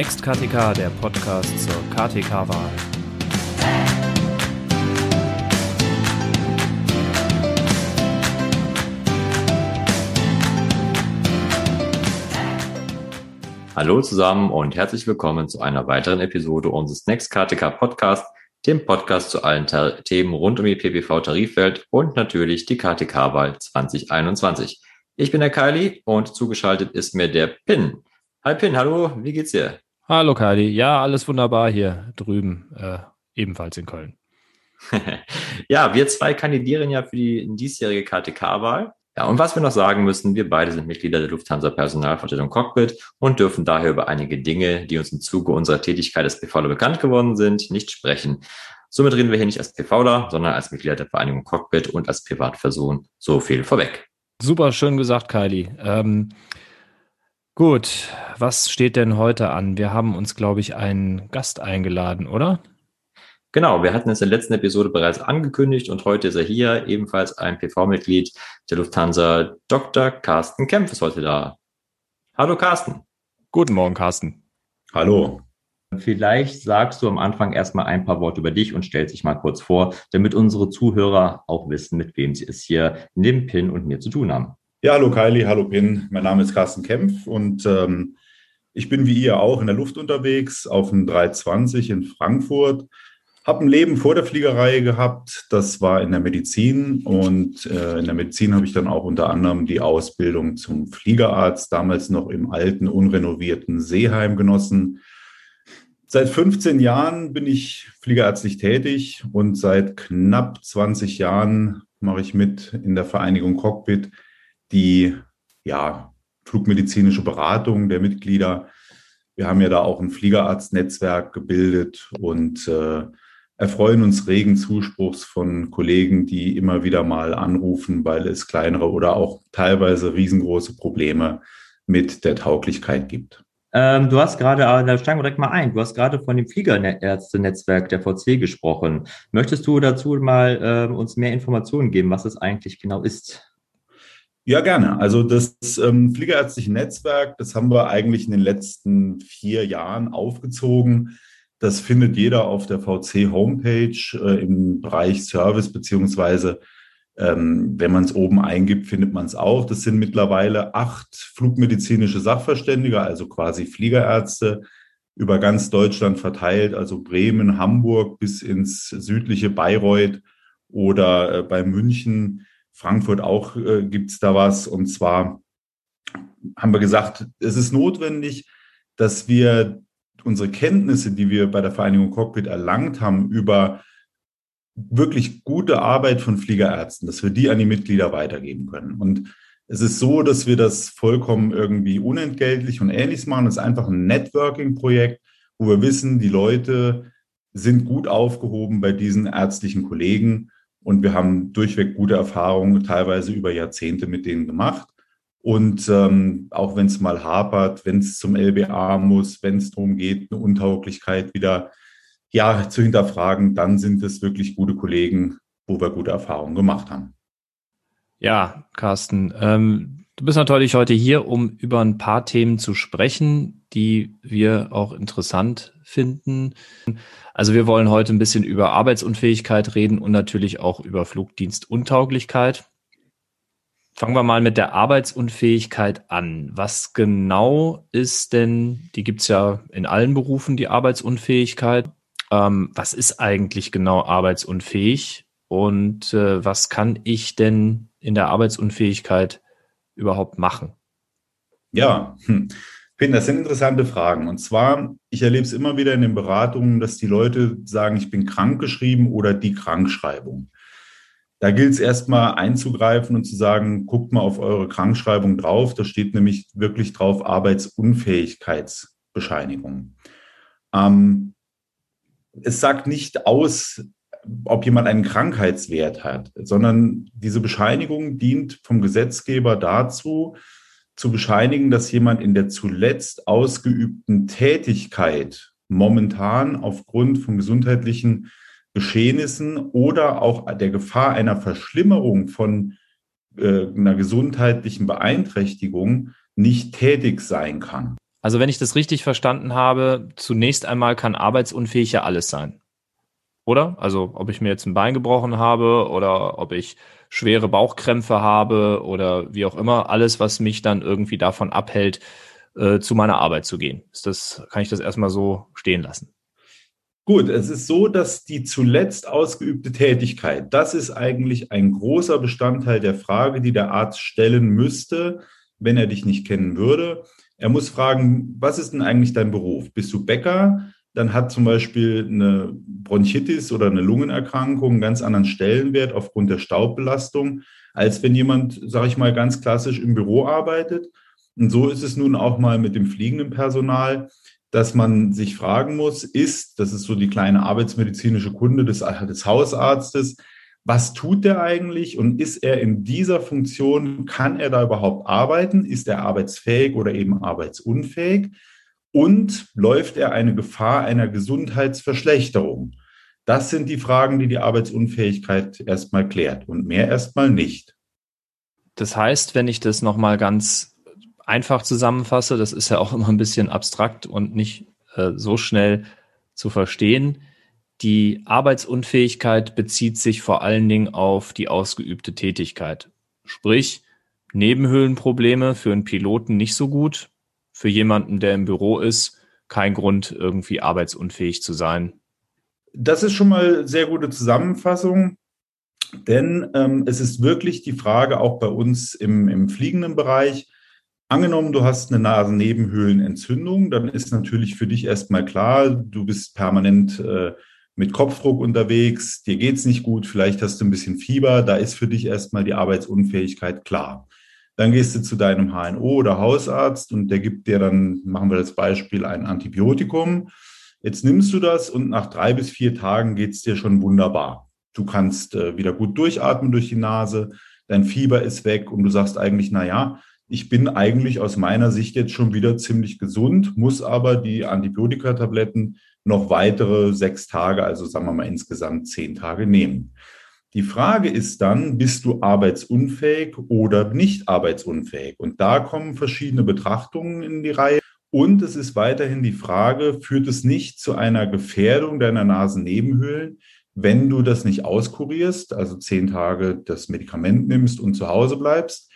Next KTK, der Podcast zur KTK-Wahl. Hallo zusammen und herzlich willkommen zu einer weiteren Episode unseres Next KTK Podcast, dem Podcast zu allen Themen rund um die PPV-Tarifwelt und natürlich die KTK-Wahl 2021. Ich bin der Kylie und zugeschaltet ist mir der Pin. Hi Pin, hallo, wie geht's dir? Hallo Kylie, ja, alles wunderbar hier drüben, äh, ebenfalls in Köln. ja, wir zwei kandidieren ja für die diesjährige KTK-Wahl. Ja, und was wir noch sagen müssen, wir beide sind Mitglieder der Lufthansa Personalvertretung Cockpit und dürfen daher über einige Dinge, die uns im Zuge unserer Tätigkeit als PVler bekannt geworden sind, nicht sprechen. Somit reden wir hier nicht als PVler, sondern als Mitglieder der Vereinigung Cockpit und als Privatperson. So viel vorweg. Super schön gesagt, Kylie. Ähm, gut, was steht denn heute an? Wir haben uns, glaube ich, einen Gast eingeladen, oder? Genau, wir hatten es in der letzten Episode bereits angekündigt und heute ist er hier, ebenfalls ein PV-Mitglied der Lufthansa. Dr. Carsten Kempf ist heute da. Hallo Carsten. Guten Morgen, Carsten. Hallo. Vielleicht sagst du am Anfang erstmal ein paar Worte über dich und stellst dich mal kurz vor, damit unsere Zuhörer auch wissen, mit wem sie es hier neben Pin und mir zu tun haben. Ja, hallo Kylie, hallo Pin. Mein Name ist Carsten Kempf und ähm, ich bin wie ihr auch in der Luft unterwegs auf dem 320 in Frankfurt habe ein Leben vor der Fliegerei gehabt. Das war in der Medizin. Und äh, in der Medizin habe ich dann auch unter anderem die Ausbildung zum Fliegerarzt, damals noch im alten, unrenovierten Seeheim genossen. Seit 15 Jahren bin ich fliegerärztlich tätig und seit knapp 20 Jahren mache ich mit in der Vereinigung Cockpit die ja, flugmedizinische Beratung der Mitglieder. Wir haben ja da auch ein Fliegerarztnetzwerk gebildet und äh, erfreuen uns regen Zuspruchs von Kollegen, die immer wieder mal anrufen, weil es kleinere oder auch teilweise riesengroße Probleme mit der Tauglichkeit gibt. Ähm, du hast gerade, äh, da steigen wir direkt mal ein, du hast gerade von dem Fliegerärzte-Netzwerk der VC gesprochen. Möchtest du dazu mal äh, uns mehr Informationen geben, was es eigentlich genau ist? Ja, gerne. Also das ähm, Fliegerärztliche Netzwerk, das haben wir eigentlich in den letzten vier Jahren aufgezogen das findet jeder auf der VC-Homepage äh, im Bereich Service, beziehungsweise ähm, wenn man es oben eingibt, findet man es auch. Das sind mittlerweile acht flugmedizinische Sachverständige, also quasi Fliegerärzte, über ganz Deutschland verteilt, also Bremen, Hamburg bis ins südliche Bayreuth oder äh, bei München, Frankfurt auch äh, gibt es da was. Und zwar haben wir gesagt, es ist notwendig, dass wir unsere Kenntnisse, die wir bei der Vereinigung Cockpit erlangt haben, über wirklich gute Arbeit von Fliegerärzten, dass wir die an die Mitglieder weitergeben können. Und es ist so, dass wir das vollkommen irgendwie unentgeltlich und ähnliches machen. Es ist einfach ein Networking-Projekt, wo wir wissen, die Leute sind gut aufgehoben bei diesen ärztlichen Kollegen und wir haben durchweg gute Erfahrungen, teilweise über Jahrzehnte mit denen gemacht. Und ähm, auch wenn es mal hapert, wenn es zum LBA muss, wenn es darum geht, eine Untauglichkeit wieder ja, zu hinterfragen, dann sind es wirklich gute Kollegen, wo wir gute Erfahrungen gemacht haben. Ja, Carsten, ähm, du bist natürlich heute hier, um über ein paar Themen zu sprechen, die wir auch interessant finden. Also wir wollen heute ein bisschen über Arbeitsunfähigkeit reden und natürlich auch über Flugdienstuntauglichkeit. Fangen wir mal mit der Arbeitsunfähigkeit an. Was genau ist denn, die gibt's ja in allen Berufen, die Arbeitsunfähigkeit. Ähm, was ist eigentlich genau arbeitsunfähig und äh, was kann ich denn in der Arbeitsunfähigkeit überhaupt machen? Ja, hm. Finn, das sind interessante Fragen. Und zwar, ich erlebe es immer wieder in den Beratungen, dass die Leute sagen, ich bin krankgeschrieben oder die Krankschreibung. Da gilt es erstmal einzugreifen und zu sagen, guckt mal auf eure Krankschreibung drauf. Da steht nämlich wirklich drauf Arbeitsunfähigkeitsbescheinigung. Ähm, es sagt nicht aus, ob jemand einen Krankheitswert hat, sondern diese Bescheinigung dient vom Gesetzgeber dazu, zu bescheinigen, dass jemand in der zuletzt ausgeübten Tätigkeit momentan aufgrund von gesundheitlichen Geschehnissen oder auch der Gefahr einer Verschlimmerung von äh, einer gesundheitlichen Beeinträchtigung nicht tätig sein kann. Also wenn ich das richtig verstanden habe, zunächst einmal kann arbeitsunfähig ja alles sein. Oder? Also ob ich mir jetzt ein Bein gebrochen habe oder ob ich schwere Bauchkrämpfe habe oder wie auch immer, alles, was mich dann irgendwie davon abhält, äh, zu meiner Arbeit zu gehen. Ist das, kann ich das erstmal so stehen lassen? Gut, es ist so, dass die zuletzt ausgeübte Tätigkeit, das ist eigentlich ein großer Bestandteil der Frage, die der Arzt stellen müsste, wenn er dich nicht kennen würde. Er muss fragen, was ist denn eigentlich dein Beruf? Bist du Bäcker? Dann hat zum Beispiel eine Bronchitis oder eine Lungenerkrankung einen ganz anderen Stellenwert aufgrund der Staubbelastung, als wenn jemand, sage ich mal, ganz klassisch im Büro arbeitet. Und so ist es nun auch mal mit dem fliegenden Personal, dass man sich fragen muss, ist, das ist so die kleine arbeitsmedizinische Kunde des, des Hausarztes, was tut der eigentlich und ist er in dieser Funktion, kann er da überhaupt arbeiten? Ist er arbeitsfähig oder eben arbeitsunfähig? Und läuft er eine Gefahr einer Gesundheitsverschlechterung? Das sind die Fragen, die die Arbeitsunfähigkeit erstmal klärt und mehr erstmal nicht. Das heißt, wenn ich das nochmal ganz einfach zusammenfasse, das ist ja auch immer ein bisschen abstrakt und nicht äh, so schnell zu verstehen. Die Arbeitsunfähigkeit bezieht sich vor allen Dingen auf die ausgeübte Tätigkeit. Sprich, Nebenhöhlenprobleme für einen Piloten nicht so gut, für jemanden, der im Büro ist, kein Grund, irgendwie arbeitsunfähig zu sein. Das ist schon mal sehr gute Zusammenfassung, denn ähm, es ist wirklich die Frage auch bei uns im, im fliegenden Bereich. Angenommen, du hast eine Nasennebenhöhlenentzündung, dann ist natürlich für dich erstmal klar, du bist permanent äh, mit Kopfdruck unterwegs, dir geht's nicht gut, vielleicht hast du ein bisschen Fieber, da ist für dich erstmal die Arbeitsunfähigkeit klar. Dann gehst du zu deinem HNO oder Hausarzt und der gibt dir dann, machen wir das Beispiel, ein Antibiotikum. Jetzt nimmst du das und nach drei bis vier Tagen geht's dir schon wunderbar. Du kannst äh, wieder gut durchatmen durch die Nase, dein Fieber ist weg und du sagst eigentlich, na ja, ich bin eigentlich aus meiner Sicht jetzt schon wieder ziemlich gesund, muss aber die Antibiotikatabletten noch weitere sechs Tage, also sagen wir mal insgesamt zehn Tage nehmen. Die Frage ist dann, bist du arbeitsunfähig oder nicht arbeitsunfähig? Und da kommen verschiedene Betrachtungen in die Reihe. Und es ist weiterhin die Frage, führt es nicht zu einer Gefährdung deiner Nasennebenhöhlen, wenn du das nicht auskurierst, also zehn Tage das Medikament nimmst und zu Hause bleibst?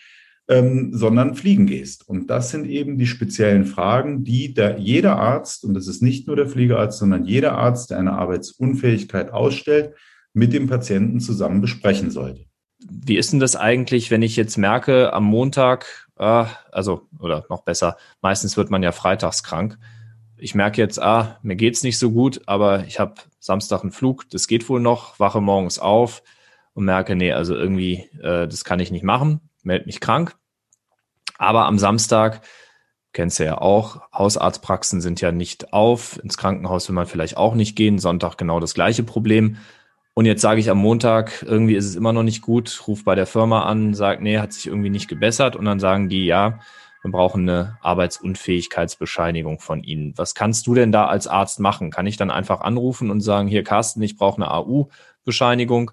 ähm, sondern fliegen gehst. Und das sind eben die speziellen Fragen, die der, jeder Arzt, und das ist nicht nur der Fliegerarzt, sondern jeder Arzt, der eine Arbeitsunfähigkeit ausstellt, mit dem Patienten zusammen besprechen sollte. Wie ist denn das eigentlich, wenn ich jetzt merke, am Montag, ah, also, oder noch besser, meistens wird man ja freitags krank. Ich merke jetzt, ah, mir geht's nicht so gut, aber ich habe Samstag einen Flug, das geht wohl noch, wache morgens auf und merke, nee, also irgendwie, äh, das kann ich nicht machen melde mich krank. Aber am Samstag, kennst du ja auch, Hausarztpraxen sind ja nicht auf. Ins Krankenhaus will man vielleicht auch nicht gehen. Sonntag genau das gleiche Problem. Und jetzt sage ich am Montag, irgendwie ist es immer noch nicht gut, ruf bei der Firma an, sag, nee, hat sich irgendwie nicht gebessert. Und dann sagen die, ja, wir brauchen eine Arbeitsunfähigkeitsbescheinigung von Ihnen. Was kannst du denn da als Arzt machen? Kann ich dann einfach anrufen und sagen, hier Carsten, ich brauche eine AU-Bescheinigung?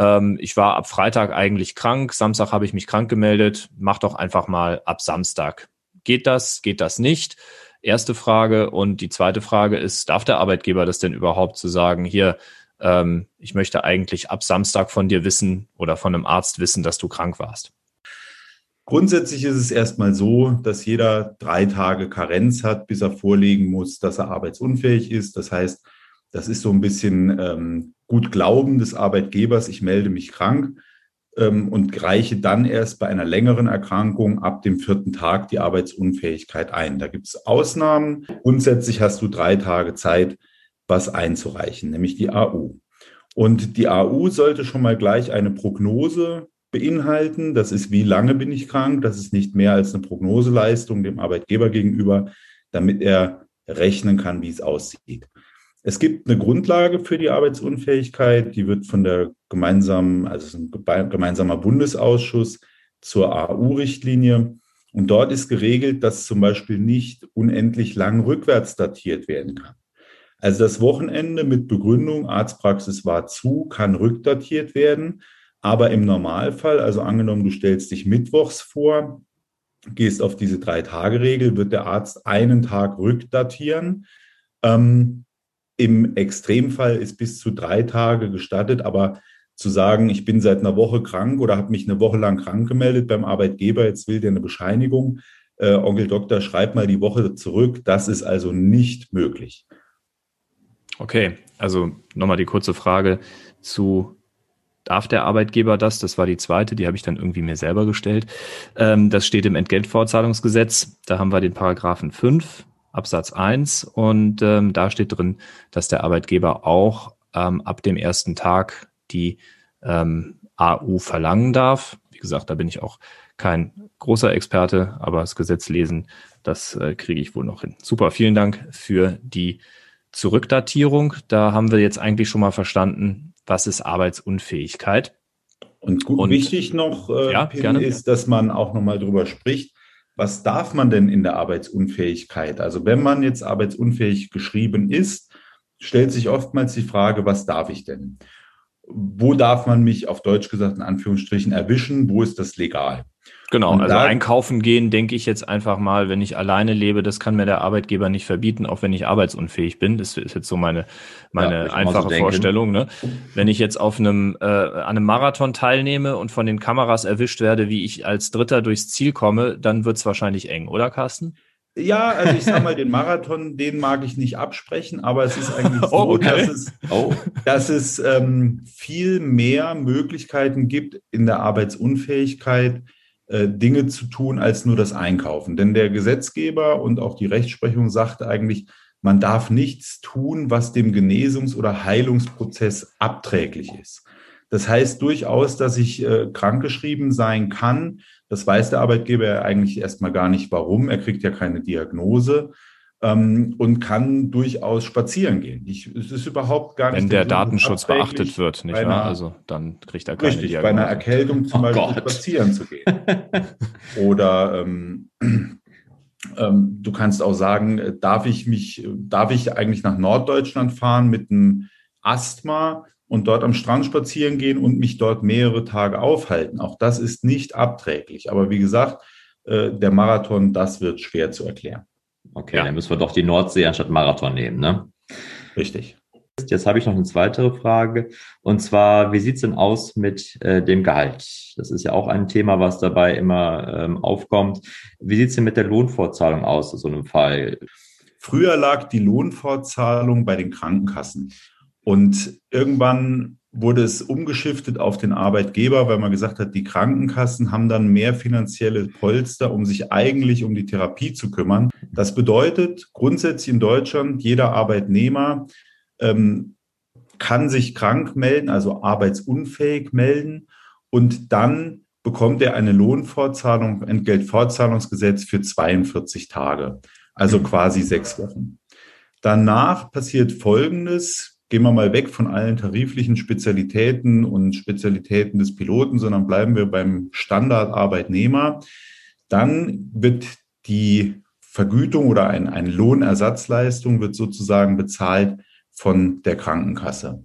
ähm, ich war ab Freitag eigentlich krank, Samstag habe ich mich krank gemeldet, mach doch einfach mal ab Samstag. Geht das, geht das nicht? Erste Frage. Und die zweite Frage ist, darf der Arbeitgeber das denn überhaupt zu sagen, hier, ähm, ich möchte eigentlich ab Samstag von dir wissen oder von einem Arzt wissen, dass du krank warst? Grundsätzlich ist es erstmal so, dass jeder drei Tage Karenz hat, bis er vorlegen muss, dass er arbeitsunfähig ist. Das heißt, das ist so ein bisschen ähm, gut Glauben des Arbeitgebers, ich melde mich krank ähm, und reiche dann erst bei einer längeren Erkrankung ab dem vierten Tag die Arbeitsunfähigkeit ein. Da gibt es Ausnahmen. Grundsätzlich hast du drei Tage Zeit, was einzureichen, nämlich die AU. Und die AU sollte schon mal gleich eine Prognose beinhalten. Das ist, wie lange bin ich krank? Das ist nicht mehr als eine Prognoseleistung dem Arbeitgeber gegenüber, damit er rechnen kann, wie es aussieht. Es gibt eine Grundlage für die Arbeitsunfähigkeit, die wird von der gemeinsamen, also ein gemeinsamer Bundesausschuss zur AU-Richtlinie. Und dort ist geregelt, dass zum Beispiel nicht unendlich lang rückwärts datiert werden kann. Also das Wochenende mit Begründung, Arztpraxis war zu, kann rückdatiert werden. Aber im Normalfall, also angenommen, du stellst dich mittwochs vor, gehst auf diese Drei-Tage-Regel, wird der Arzt einen Tag rückdatieren. Ähm, Im Extremfall ist bis zu drei Tage gestattet, aber zu sagen, ich bin seit einer Woche krank oder habe mich eine Woche lang krank gemeldet beim Arbeitgeber, jetzt will der eine Bescheinigung, äh, Onkel Doktor, schreib mal die Woche zurück, das ist also nicht möglich. Okay, also nochmal die kurze Frage zu darf der Arbeitgeber das? Das war die zweite, die habe ich dann irgendwie mir selber gestellt. Ähm, das steht im Entgeltfortzahlungsgesetz. Da haben wir den Paragraphen 5 Absatz 1 und ähm, da steht drin, dass der Arbeitgeber auch ähm, ab dem ersten Tag die AU verlangen darf. Wie gesagt, da bin ich auch kein großer Experte, aber das Gesetz lesen, das äh, kriege ich wohl noch hin. Super, vielen Dank für die Zurückdatierung. Da haben wir jetzt eigentlich schon mal verstanden, was ist Arbeitsunfähigkeit. Und, gut, und wichtig noch, äh, ja, Pin, ist, dass man auch nochmal drüber spricht, was darf man denn in der Arbeitsunfähigkeit? Also wenn man jetzt arbeitsunfähig geschrieben ist, stellt sich oftmals die Frage, was darf ich denn? wo darf man mich auf Deutsch gesagt in Anführungsstrichen erwischen, wo ist das legal? Genau, und also einkaufen gehen, denke ich jetzt einfach mal, wenn ich alleine lebe, das kann mir der Arbeitgeber nicht verbieten, auch wenn ich arbeitsunfähig bin. Das ist jetzt so meine, meine ja, einfache so Vorstellung. Ne? Wenn ich jetzt auf einem, äh, an einem Marathon teilnehme und von den Kameras erwischt werde, wie ich als Dritter durchs Ziel komme, dann wird es wahrscheinlich eng, oder Carsten? Ja, also ich sag mal, den Marathon, den mag ich nicht absprechen, aber es ist eigentlich so, oh, okay. dass es, oh. dass es ähm, viel mehr Möglichkeiten gibt, in der Arbeitsunfähigkeit äh, Dinge zu tun, als nur das Einkaufen. Denn der Gesetzgeber und auch die Rechtsprechung sagt eigentlich, man darf nichts tun, was dem Genesungs- oder Heilungsprozess abträglich ist. Das heißt durchaus, dass ich äh, krankgeschrieben sein kann, das weiß der Arbeitgeber eigentlich erstmal gar nicht warum. Er kriegt ja keine Diagnose ähm, und kann durchaus spazieren gehen. Ich, es ist überhaupt gar nicht. Wenn der Datenschutz beachtet wird, nicht wahr? Also dann kriegt er keine richtig, Diagnose. Bei einer Erkältung zum oh Beispiel Gott. spazieren zu gehen. Oder ähm, ähm, du kannst auch sagen, darf ich mich, darf ich eigentlich nach Norddeutschland fahren mit einem Asthma? und dort am Strand spazieren gehen und mich dort mehrere Tage aufhalten. Auch das ist nicht abträglich. Aber wie gesagt, äh, der Marathon, das wird schwer zu erklären. Okay, ja. dann müssen wir doch die Nordsee anstatt Marathon nehmen, ne? Richtig. Jetzt habe ich noch eine weitere Frage. Und zwar, wie sieht es denn aus mit äh, dem Gehalt? Das ist ja auch ein Thema, was dabei immer ähm, aufkommt. Wie sieht es denn mit der Lohnfortzahlung aus in so einem Fall? Früher lag die Lohnfortzahlung bei den Krankenkassen. Und irgendwann wurde es umgeschiftet auf den Arbeitgeber, weil man gesagt hat, die Krankenkassen haben dann mehr finanzielle Polster, um sich eigentlich um die Therapie zu kümmern. Das bedeutet grundsätzlich in Deutschland, jeder Arbeitnehmer ähm, kann sich krank melden, also arbeitsunfähig melden und dann bekommt er eine Lohnfortzahlung, Entgeltfortzahlungsgesetz für 42 Tage, also quasi sechs Wochen. Danach passiert Folgendes gehen wir mal weg von allen tariflichen Spezialitäten und Spezialitäten des Piloten, sondern bleiben wir beim Standardarbeitnehmer. Dann wird die Vergütung oder ein, eine Lohnersatzleistung wird sozusagen bezahlt von der Krankenkasse.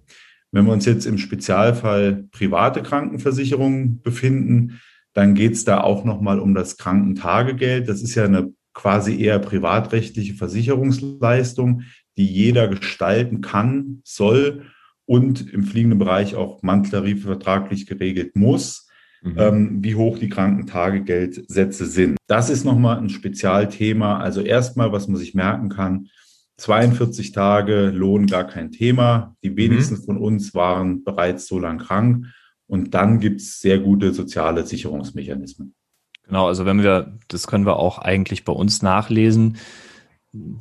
Wenn wir uns jetzt im Spezialfall private Krankenversicherung befinden, dann geht es da auch nochmal um das Krankentagegeld. Das ist ja eine quasi eher privatrechtliche Versicherungsleistung, die jeder gestalten kann, soll und im fliegenden Bereich auch manteltarifvertraglich geregelt muss, mhm. ähm, wie hoch die Krankentagegeldsätze sind. Das ist nochmal ein Spezialthema. Also erstmal, was man sich merken kann, 42 Tage Lohn gar kein Thema. Die wenigsten mhm. von uns waren bereits so lang krank. Und dann gibt es sehr gute soziale Sicherungsmechanismen. Genau, also wenn wir, das können wir auch eigentlich bei uns nachlesen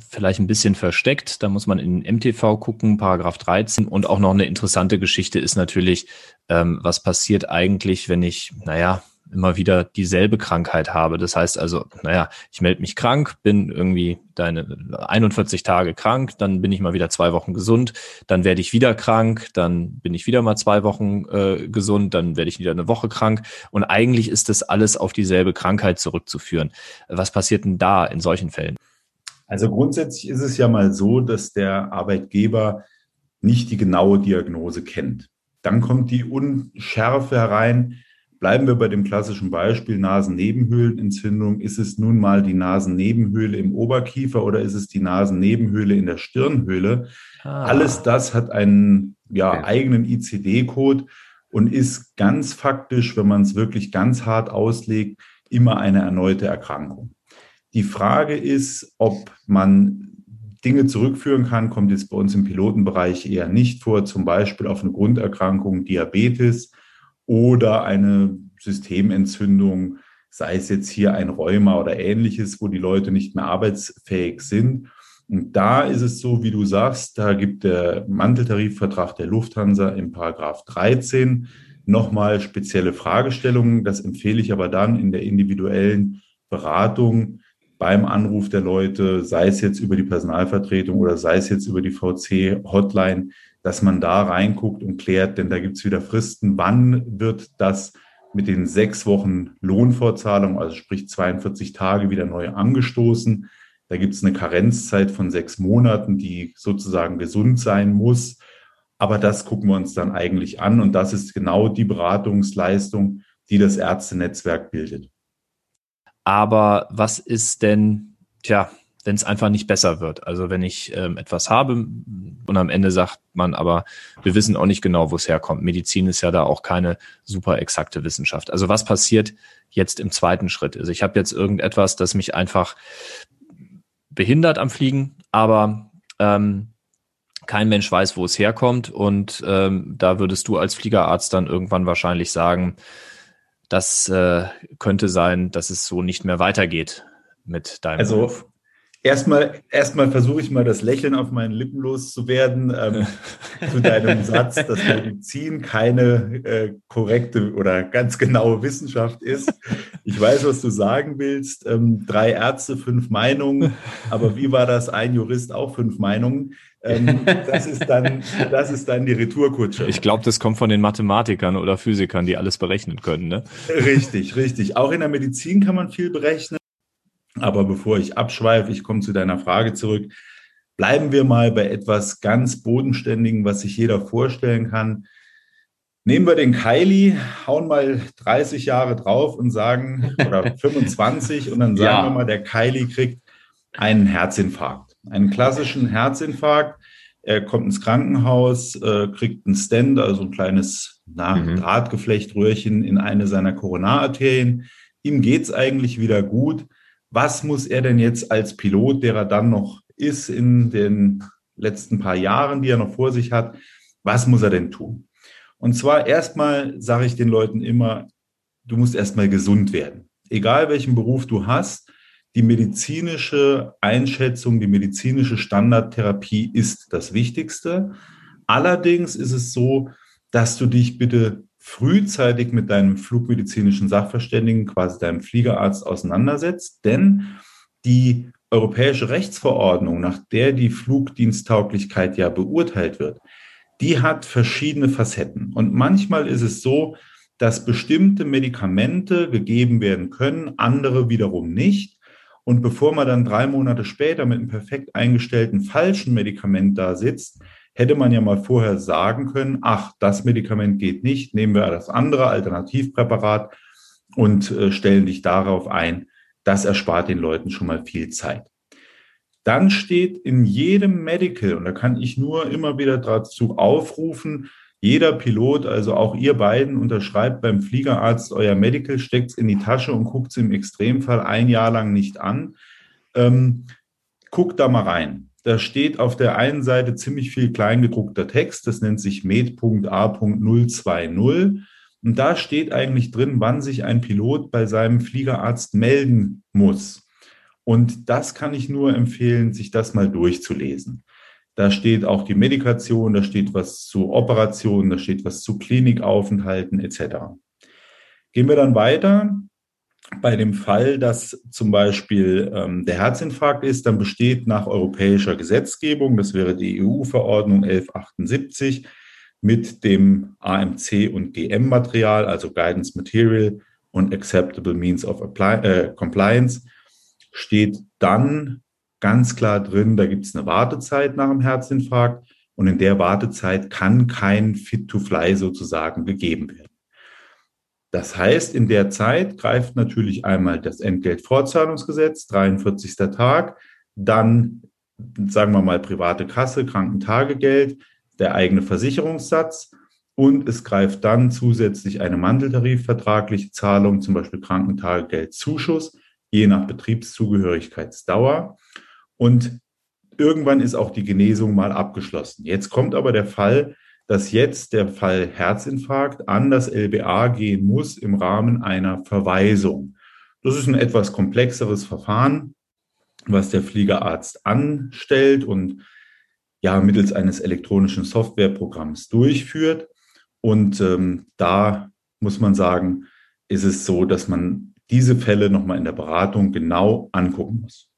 vielleicht ein bisschen versteckt. Da muss man in MTV gucken, Paragraph 13. Und auch noch eine interessante Geschichte ist natürlich, ähm, was passiert eigentlich, wenn ich, naja, immer wieder dieselbe Krankheit habe. Das heißt also, naja, ich melde mich krank, bin irgendwie deine 41 Tage krank, dann bin ich mal wieder zwei Wochen gesund, dann werde ich wieder krank, dann bin ich wieder mal zwei Wochen äh, gesund, dann werde ich wieder eine Woche krank. Und eigentlich ist das alles auf dieselbe Krankheit zurückzuführen. Was passiert denn da in solchen Fällen? Also grundsätzlich ist es ja mal so, dass der Arbeitgeber nicht die genaue Diagnose kennt. Dann kommt die Unschärfe herein, Bleiben wir bei dem klassischen Beispiel Nasennebenhöhlenentzündung. Ist es nun mal die Nasennebenhöhle im Oberkiefer oder ist es die Nasennebenhöhle in der Stirnhöhle? Ah. Alles das hat einen ja, okay. eigenen ICD-Code und ist ganz faktisch, wenn man es wirklich ganz hart auslegt, immer eine erneute Erkrankung. Die Frage ist, ob man Dinge zurückführen kann, kommt jetzt bei uns im Pilotenbereich eher nicht vor, zum Beispiel auf eine Grunderkrankung, Diabetes oder eine Systementzündung, sei es jetzt hier ein Rheuma oder ähnliches, wo die Leute nicht mehr arbeitsfähig sind. Und da ist es so, wie du sagst, da gibt der Manteltarifvertrag der Lufthansa im Paragraph 13 nochmal spezielle Fragestellungen. Das empfehle ich aber dann in der individuellen Beratung beim Anruf der Leute, sei es jetzt über die Personalvertretung oder sei es jetzt über die VC-Hotline, dass man da reinguckt und klärt, denn da gibt es wieder Fristen, wann wird das mit den sechs Wochen Lohnfortzahlung, also sprich 42 Tage, wieder neu angestoßen. Da gibt es eine Karenzzeit von sechs Monaten, die sozusagen gesund sein muss. Aber das gucken wir uns dann eigentlich an und das ist genau die Beratungsleistung, die das Ärztenetzwerk bildet. Aber was ist denn, tja, wenn es einfach nicht besser wird? Also wenn ich ähm, etwas habe und am Ende sagt man, aber wir wissen auch nicht genau, wo es herkommt. Medizin ist ja da auch keine super exakte Wissenschaft. Also was passiert jetzt im zweiten Schritt? Also ich habe jetzt irgendetwas, das mich einfach behindert am Fliegen, aber ähm, kein Mensch weiß, wo es herkommt. Und ähm, da würdest du als Fliegerarzt dann irgendwann wahrscheinlich sagen, das äh, könnte sein, dass es so nicht mehr weitergeht mit deinem also, Beruf. Erstmal, erstmal versuche ich mal das Lächeln auf meinen Lippen loszuwerden ähm, zu deinem Satz, dass Medizin keine äh, korrekte oder ganz genaue Wissenschaft ist. Ich weiß, was du sagen willst. Ähm, drei Ärzte, fünf Meinungen. Aber wie war das? Ein Jurist, auch fünf Meinungen. Ähm, das, ist dann, das ist dann die Retourkutsche. Ich glaube, das kommt von den Mathematikern oder Physikern, die alles berechnen können. Ne? Richtig, richtig. Auch in der Medizin kann man viel berechnen. Aber bevor ich abschweife, ich komme zu deiner Frage zurück. Bleiben wir mal bei etwas ganz Bodenständigen, was sich jeder vorstellen kann. Nehmen wir den Kylie, hauen mal 30 Jahre drauf und sagen, oder 25, und dann sagen ja. wir mal, der Kylie kriegt einen Herzinfarkt, einen klassischen Herzinfarkt. Er kommt ins Krankenhaus, äh, kriegt einen Stand, also ein kleines mhm. Drahtgeflechtröhrchen in eine seiner Koronararterien. Ihm geht's eigentlich wieder gut was muss er denn jetzt als Pilot, der er dann noch ist in den letzten paar Jahren, die er noch vor sich hat, was muss er denn tun? Und zwar erstmal sage ich den Leuten immer, du musst erstmal gesund werden. Egal welchen Beruf du hast, die medizinische Einschätzung, die medizinische Standardtherapie ist das Wichtigste. Allerdings ist es so, dass du dich bitte frühzeitig mit deinem flugmedizinischen Sachverständigen, quasi deinem Fliegerarzt, auseinandersetzt. Denn die europäische Rechtsverordnung, nach der die Flugdiensttauglichkeit ja beurteilt wird, die hat verschiedene Facetten. Und manchmal ist es so, dass bestimmte Medikamente gegeben werden können, andere wiederum nicht. Und bevor man dann drei Monate später mit einem perfekt eingestellten falschen Medikament da sitzt, hätte man ja mal vorher sagen können, ach, das Medikament geht nicht, nehmen wir das andere Alternativpräparat und äh, stellen dich darauf ein. Das erspart den Leuten schon mal viel Zeit. Dann steht in jedem Medical, und da kann ich nur immer wieder dazu aufrufen, jeder Pilot, also auch ihr beiden, unterschreibt beim Fliegerarzt euer Medical, steckt es in die Tasche und guckt es im Extremfall ein Jahr lang nicht an. Ähm, guckt da mal rein. Da steht auf der einen Seite ziemlich viel kleingedruckter Text, das nennt sich med.a.020. Und da steht eigentlich drin, wann sich ein Pilot bei seinem Fliegerarzt melden muss. Und das kann ich nur empfehlen, sich das mal durchzulesen. Da steht auch die Medikation, da steht was zu Operationen, da steht was zu Klinikaufenthalten etc. Gehen wir dann weiter bei dem Fall, dass zum Beispiel ähm, der Herzinfarkt ist, dann besteht nach europäischer Gesetzgebung, das wäre die EU-Verordnung 1178, mit dem AMC und GM-Material, also Guidance Material und Acceptable Means of Apply, äh, Compliance, steht dann ganz klar drin, da gibt es eine Wartezeit nach dem Herzinfarkt und in der Wartezeit kann kein Fit-to-Fly sozusagen gegeben werden. Das heißt, in der Zeit greift natürlich einmal das Entgeltfortzahlungsgesetz, 43. Tag, dann sagen wir mal private Kasse, Krankentagegeld, der eigene Versicherungssatz und es greift dann zusätzlich eine manteltarifvertragliche Zahlung, zum Beispiel Krankentagegeldzuschuss, je nach Betriebszugehörigkeitsdauer. Und irgendwann ist auch die Genesung mal abgeschlossen. Jetzt kommt aber der Fall, dass jetzt der Fall Herzinfarkt an das LBA gehen muss im Rahmen einer Verweisung. Das ist ein etwas komplexeres Verfahren, was der Fliegerarzt anstellt und ja mittels eines elektronischen Softwareprogramms durchführt. Und ähm, da muss man sagen, ist es so, dass man diese Fälle nochmal in der Beratung genau angucken muss.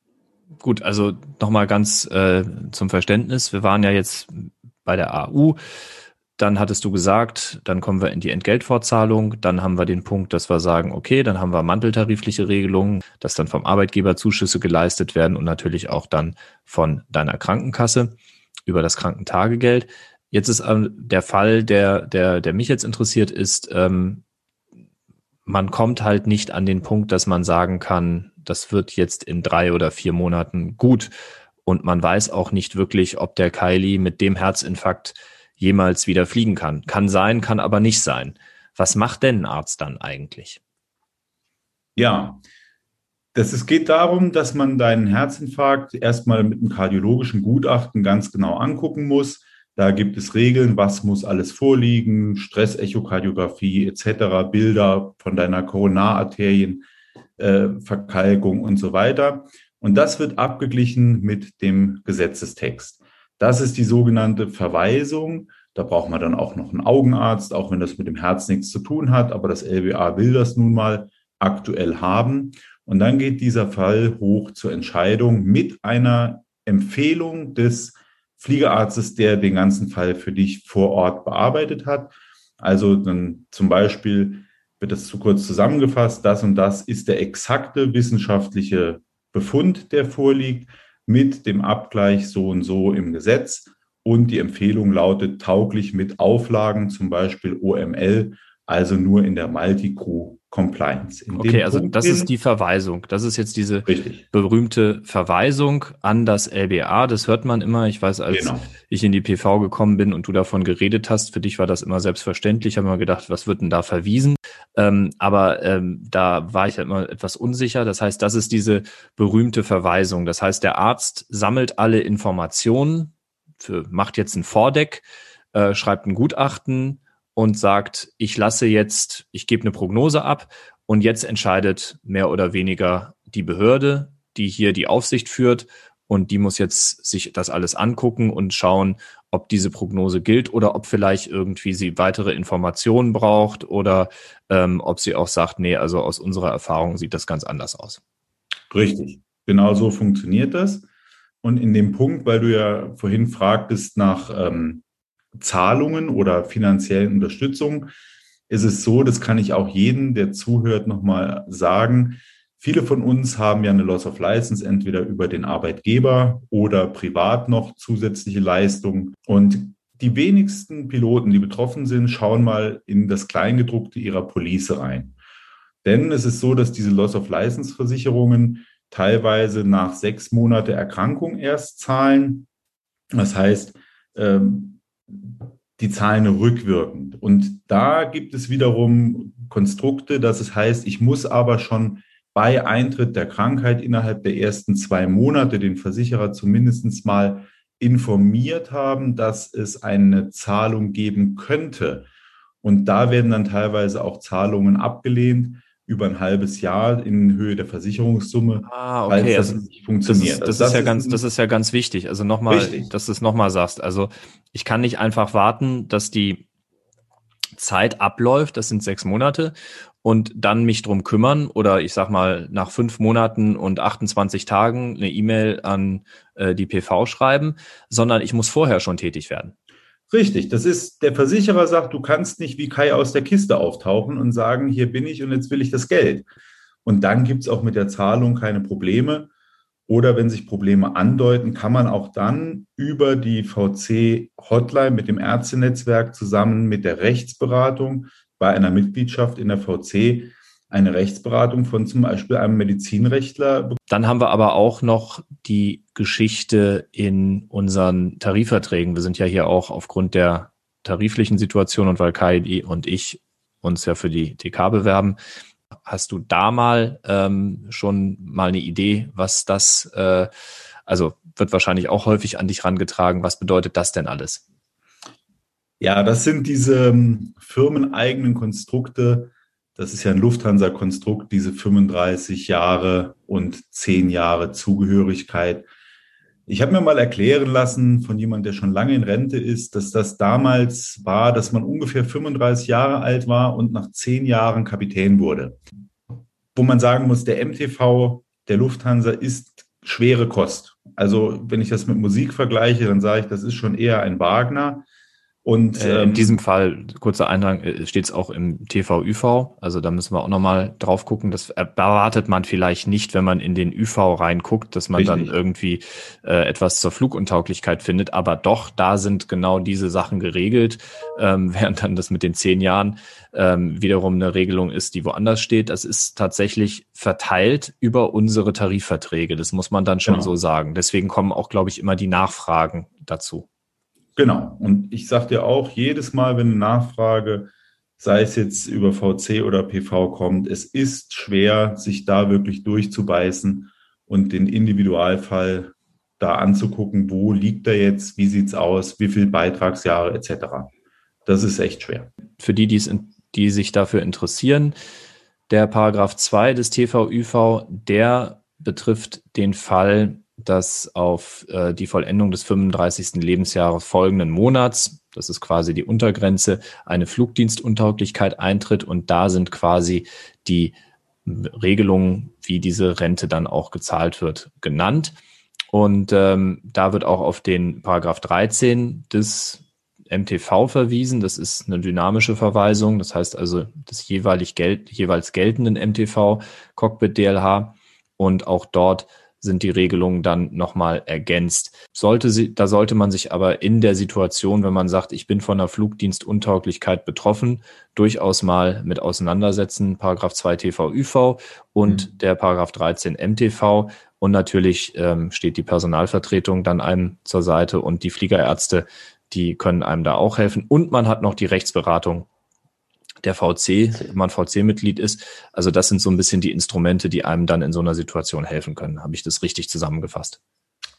Gut, also nochmal ganz äh, zum Verständnis. Wir waren ja jetzt bei der AU. Dann hattest du gesagt, dann kommen wir in die Entgeltfortzahlung. Dann haben wir den Punkt, dass wir sagen, okay, dann haben wir manteltarifliche Regelungen, dass dann vom Arbeitgeber Zuschüsse geleistet werden und natürlich auch dann von deiner Krankenkasse über das Krankentagegeld. Jetzt ist ähm, der Fall, der, der, der mich jetzt interessiert, ist, ähm, man kommt halt nicht an den Punkt, dass man sagen kann, das wird jetzt in drei oder vier Monaten gut. Und man weiß auch nicht wirklich, ob der Kylie mit dem Herzinfarkt jemals wieder fliegen kann. Kann sein, kann aber nicht sein. Was macht denn ein Arzt dann eigentlich? Ja, das, es geht darum, dass man deinen Herzinfarkt erstmal mit einem kardiologischen Gutachten ganz genau angucken muss. Da gibt es Regeln, was muss alles vorliegen, Stressechokardiographie etc., Bilder von deiner Koronararterien, äh, Verkalkung und so weiter. Und das wird abgeglichen mit dem Gesetzestext. Das ist die sogenannte Verweisung. Da braucht man dann auch noch einen Augenarzt, auch wenn das mit dem Herz nichts zu tun hat. Aber das LBA will das nun mal aktuell haben. Und dann geht dieser Fall hoch zur Entscheidung mit einer Empfehlung des Fliegerarztes, der den ganzen Fall für dich vor Ort bearbeitet hat. Also dann zum Beispiel wird das zu kurz zusammengefasst, das und das ist der exakte wissenschaftliche Befund, der vorliegt, mit dem Abgleich so und so im Gesetz. Und die Empfehlung lautet tauglich mit Auflagen, zum Beispiel OML, also nur in der Multi-Crew Compliance. In okay, also Punkt das ist die Verweisung. Das ist jetzt diese richtig. berühmte Verweisung an das LBA. Das hört man immer. Ich weiß, als genau. ich in die PV gekommen bin und du davon geredet hast, für dich war das immer selbstverständlich. Ich habe immer gedacht, was wird denn da verwiesen? Ähm, aber ähm, da war ich halt immer etwas unsicher. Das heißt, das ist diese berühmte Verweisung. Das heißt, der Arzt sammelt alle Informationen, für, macht jetzt ein Vordeck, äh, schreibt ein Gutachten, und sagt, ich lasse jetzt, ich gebe eine Prognose ab und jetzt entscheidet mehr oder weniger die Behörde, die hier die Aufsicht führt und die muss jetzt sich das alles angucken und schauen, ob diese Prognose gilt oder ob vielleicht irgendwie sie weitere Informationen braucht oder ähm, ob sie auch sagt, nee, also aus unserer Erfahrung sieht das ganz anders aus. Richtig, genau so funktioniert das. Und in dem Punkt, weil du ja vorhin fragtest nach ähm, Zahlungen oder finanziellen Unterstützung ist es so, das kann ich auch jedem, der zuhört, nochmal sagen. Viele von uns haben ja eine Loss of License, entweder über den Arbeitgeber oder privat noch zusätzliche Leistungen. Und die wenigsten Piloten, die betroffen sind, schauen mal in das Kleingedruckte ihrer Police rein. Denn es ist so, dass diese Loss of License Versicherungen teilweise nach sechs Monate Erkrankung erst zahlen. Das heißt, ähm, die Zahlen rückwirkend. Und da gibt es wiederum Konstrukte, dass es heißt, ich muss aber schon bei Eintritt der Krankheit innerhalb der ersten zwei Monate den Versicherer zumindest mal informiert haben, dass es eine Zahlung geben könnte. Und da werden dann teilweise auch Zahlungen abgelehnt, über ein halbes Jahr in Höhe der Versicherungssumme, ah, okay. das also, nicht funktioniert. Das, ist, das, also das ist ja ganz, das ist ja ganz wichtig. Also nochmal, dass du es nochmal sagst. Also ich kann nicht einfach warten, dass die Zeit abläuft, das sind sechs Monate, und dann mich drum kümmern oder ich sag mal nach fünf Monaten und 28 Tagen eine E-Mail an äh, die PV schreiben, sondern ich muss vorher schon tätig werden. Richtig, das ist, der Versicherer sagt, du kannst nicht wie Kai aus der Kiste auftauchen und sagen, hier bin ich und jetzt will ich das Geld. Und dann gibt es auch mit der Zahlung keine Probleme. Oder wenn sich Probleme andeuten, kann man auch dann über die VC-Hotline mit dem Ärztenetzwerk zusammen mit der Rechtsberatung bei einer Mitgliedschaft in der VC eine Rechtsberatung von zum Beispiel einem Medizinrechtler. Dann haben wir aber auch noch die Geschichte in unseren Tarifverträgen. Wir sind ja hier auch aufgrund der tariflichen Situation und weil Kai und ich uns ja für die TK bewerben, Hast du da mal ähm, schon mal eine Idee, was das, äh, also wird wahrscheinlich auch häufig an dich rangetragen, was bedeutet das denn alles? Ja, das sind diese ähm, firmeneigenen Konstrukte. Das ist ja ein Lufthansa-Konstrukt, diese 35 Jahre und 10 Jahre Zugehörigkeit. Ich habe mir mal erklären lassen von jemand, der schon lange in Rente ist, dass das damals war, dass man ungefähr 35 Jahre alt war und nach 10 Jahren Kapitän wurde. Wo man sagen muss, der MTV der Lufthansa ist schwere Kost. Also wenn ich das mit Musik vergleiche, dann sage ich, das ist schon eher ein Wagner. Und äh, in ähm, diesem Fall, kurzer Eintrag, äh, steht es auch im TV-ÜV. Also da müssen wir auch nochmal drauf gucken. Das erwartet man vielleicht nicht, wenn man in den ÜV reinguckt, dass man richtig. dann irgendwie äh, etwas zur Fluguntauglichkeit findet. Aber doch, da sind genau diese Sachen geregelt, ähm, während dann das mit den zehn Jahren ähm, wiederum eine Regelung ist, die woanders steht. Das ist tatsächlich verteilt über unsere Tarifverträge. Das muss man dann schon genau. so sagen. Deswegen kommen auch, glaube ich, immer die Nachfragen dazu. Genau. Und ich sage dir auch, jedes Mal, wenn eine Nachfrage, sei es jetzt über VC oder PV kommt, es ist schwer, sich da wirklich durchzubeißen und den Individualfall da anzugucken, wo liegt er jetzt, wie sieht's aus, wie viele Beitragsjahre etc. Das ist echt schwer. Für die, die's in, die sich dafür interessieren, der Paragraph 2 des TVÜV, der betrifft den Fall, dass auf äh, die Vollendung des 35. Lebensjahres folgenden Monats, das ist quasi die Untergrenze, eine Flugdienstuntauglichkeit eintritt und da sind quasi die Regelungen, wie diese Rente dann auch gezahlt wird, genannt. Und ähm, da wird auch auf den Paragraph 13 des MTV verwiesen. Das ist eine dynamische Verweisung. Das heißt also des jeweilig gel jeweils geltenden MTV Cockpit DLH. Und auch dort sind die Regelungen dann nochmal ergänzt. Sollte sie, da sollte man sich aber in der Situation, wenn man sagt, ich bin von der Flugdienstuntauglichkeit betroffen, durchaus mal mit auseinandersetzen. Paragraph 2 TVÜV und mhm. der Paragraph 13 MTV. Und natürlich ähm, steht die Personalvertretung dann einem zur Seite und die Fliegerärzte, die können einem da auch helfen. Und man hat noch die Rechtsberatung der VC, wenn man VC-Mitglied ist. Also das sind so ein bisschen die Instrumente, die einem dann in so einer Situation helfen können. Habe ich das richtig zusammengefasst?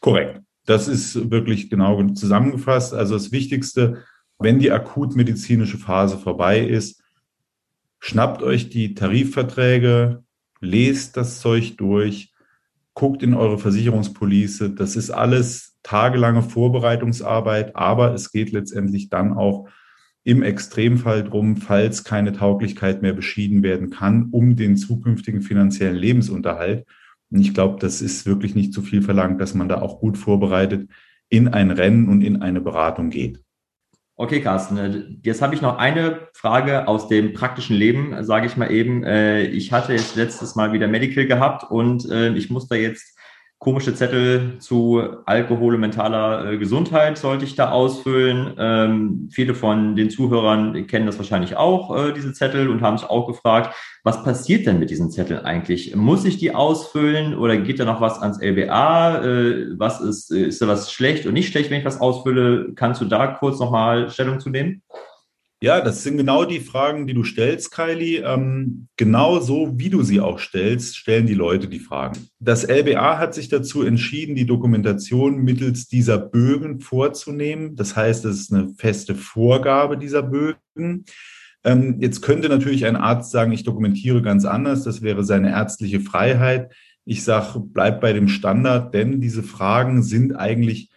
Korrekt. Das ist wirklich genau zusammengefasst. Also das Wichtigste, wenn die akutmedizinische Phase vorbei ist, schnappt euch die Tarifverträge, lest das Zeug durch, guckt in eure Versicherungspolice. Das ist alles tagelange Vorbereitungsarbeit, aber es geht letztendlich dann auch im Extremfall drum, falls keine Tauglichkeit mehr beschieden werden kann, um den zukünftigen finanziellen Lebensunterhalt. Und ich glaube, das ist wirklich nicht zu viel verlangt, dass man da auch gut vorbereitet in ein Rennen und in eine Beratung geht. Okay, Carsten, äh, jetzt habe ich noch eine Frage aus dem praktischen Leben, sage ich mal eben. Äh, ich hatte jetzt letztes Mal wieder Medical gehabt und äh, ich muss da jetzt komische Zettel zu Alkohol und mentaler äh, Gesundheit sollte ich da ausfüllen. Ähm, viele von den Zuhörern kennen das wahrscheinlich auch, äh, diese Zettel, und haben sich auch gefragt, was passiert denn mit diesen Zetteln eigentlich? Muss ich die ausfüllen oder geht da noch was ans LBA? Äh, was ist, äh, ist da was schlecht und nicht schlecht, wenn ich was ausfülle? Kannst du da kurz nochmal Stellung zu nehmen? Ja, das sind genau die Fragen, die du stellst, Kylie. Ähm, genau so, wie du sie auch stellst, stellen die Leute die Fragen. Das LBA hat sich dazu entschieden, die Dokumentation mittels dieser Bögen vorzunehmen. Das heißt, es ist eine feste Vorgabe dieser Bögen. Ähm, jetzt könnte natürlich ein Arzt sagen, ich dokumentiere ganz anders. Das wäre seine ärztliche Freiheit. Ich sage, bleib bei dem Standard, denn diese Fragen sind eigentlich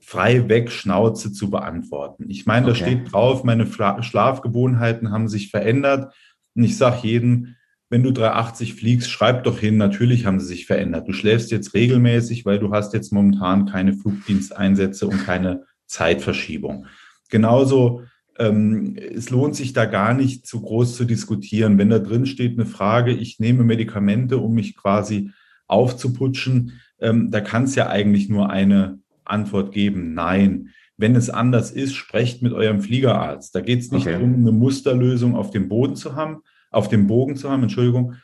frei weg Schnauze zu beantworten. Ich meine, da steht drauf, meine Schlafgewohnheiten haben sich verändert. Und ich sage jedem, wenn du 380 fliegst, schreib doch hin, natürlich haben sie sich verändert. Du schläfst jetzt regelmäßig, weil du hast jetzt momentan keine Flugdiensteinsätze und keine Zeitverschiebung. Genauso, ähm, es lohnt sich da gar nicht zu groß zu diskutieren. Wenn da drin steht eine Frage, ich nehme Medikamente, um mich quasi aufzuputschen, ähm, da kann es ja eigentlich nur eine Antwort geben, nein. Wenn es anders ist, sprecht mit eurem Fliegerarzt. Da geht es nicht okay. darum, eine Musterlösung auf dem Boden zu haben, auf dem Bogen zu haben, Entschuldigung,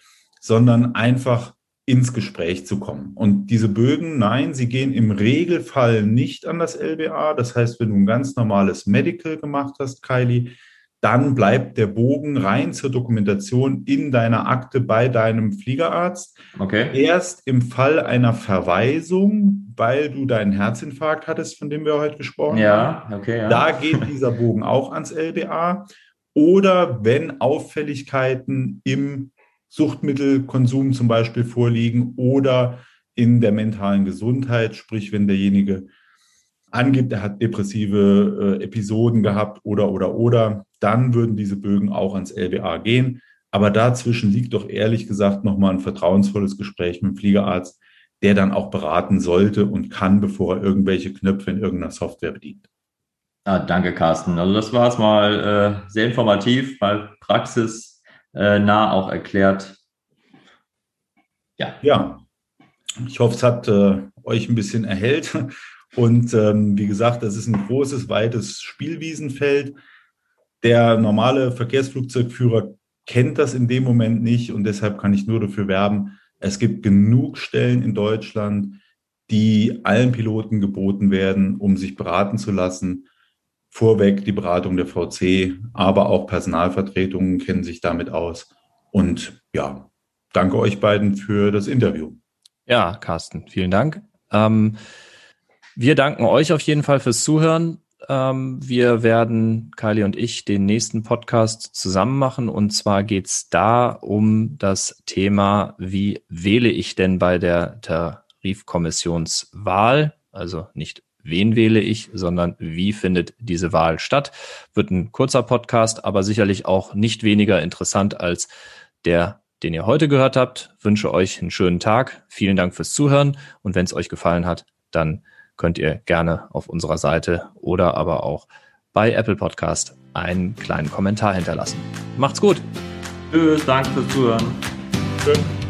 sondern einfach ins Gespräch zu kommen. Und diese Bögen, nein, sie gehen im Regelfall nicht an das LBA. Das heißt, wenn du ein ganz normales Medical gemacht hast, Kylie, dann bleibt der Bogen rein zur Dokumentation in deiner Akte bei deinem Fliegerarzt. Okay. Erst im Fall einer Verweisung, weil du deinen Herzinfarkt hattest, von dem wir heute gesprochen ja, haben. Okay, ja. Da geht dieser Bogen auch ans LBA. Oder wenn Auffälligkeiten im Suchtmittelkonsum zum Beispiel vorliegen oder in der mentalen Gesundheit, sprich wenn derjenige angibt, er hat depressive äh, Episoden gehabt oder oder oder, dann würden diese Bögen auch ans LBA gehen. Aber dazwischen liegt doch ehrlich gesagt nochmal ein vertrauensvolles Gespräch mit dem Fliegerarzt, der dann auch beraten sollte und kann, bevor er irgendwelche Knöpfe in irgendeiner Software bedient. Ah, danke, Carsten. Also das war es mal äh, sehr informativ, mal praxisnah auch erklärt. Ja. Ja. Ich hoffe, es hat äh, euch ein bisschen erhellt. Und ähm, wie gesagt, das ist ein großes, weites Spielwiesenfeld. Der normale Verkehrsflugzeugführer kennt das in dem Moment nicht und deshalb kann ich nur dafür werben, es gibt genug Stellen in Deutschland, die allen Piloten geboten werden, um sich beraten zu lassen. Vorweg die Beratung der VC, aber auch Personalvertretungen kennen sich damit aus. Und ja, danke euch beiden für das Interview. Ja, Carsten, vielen Dank. Ähm, wir danken euch auf jeden Fall fürs Zuhören. Ähm, wir werden, Kylie und ich, den nächsten Podcast zusammen machen. Und zwar geht's da um das Thema, wie wähle ich denn bei der Tarifkommissionswahl? Also nicht wen wähle ich, sondern wie findet diese Wahl statt. Wird ein kurzer Podcast, aber sicherlich auch nicht weniger interessant als der, den ihr heute gehört habt. Wünsche euch einen schönen Tag. Vielen Dank fürs Zuhören. Und wenn es euch gefallen hat, dann könnt ihr gerne auf unserer Seite oder aber auch bei Apple Podcast einen kleinen Kommentar hinterlassen. Macht's gut. Tschüss, danke fürs Zuhören. Tschüss.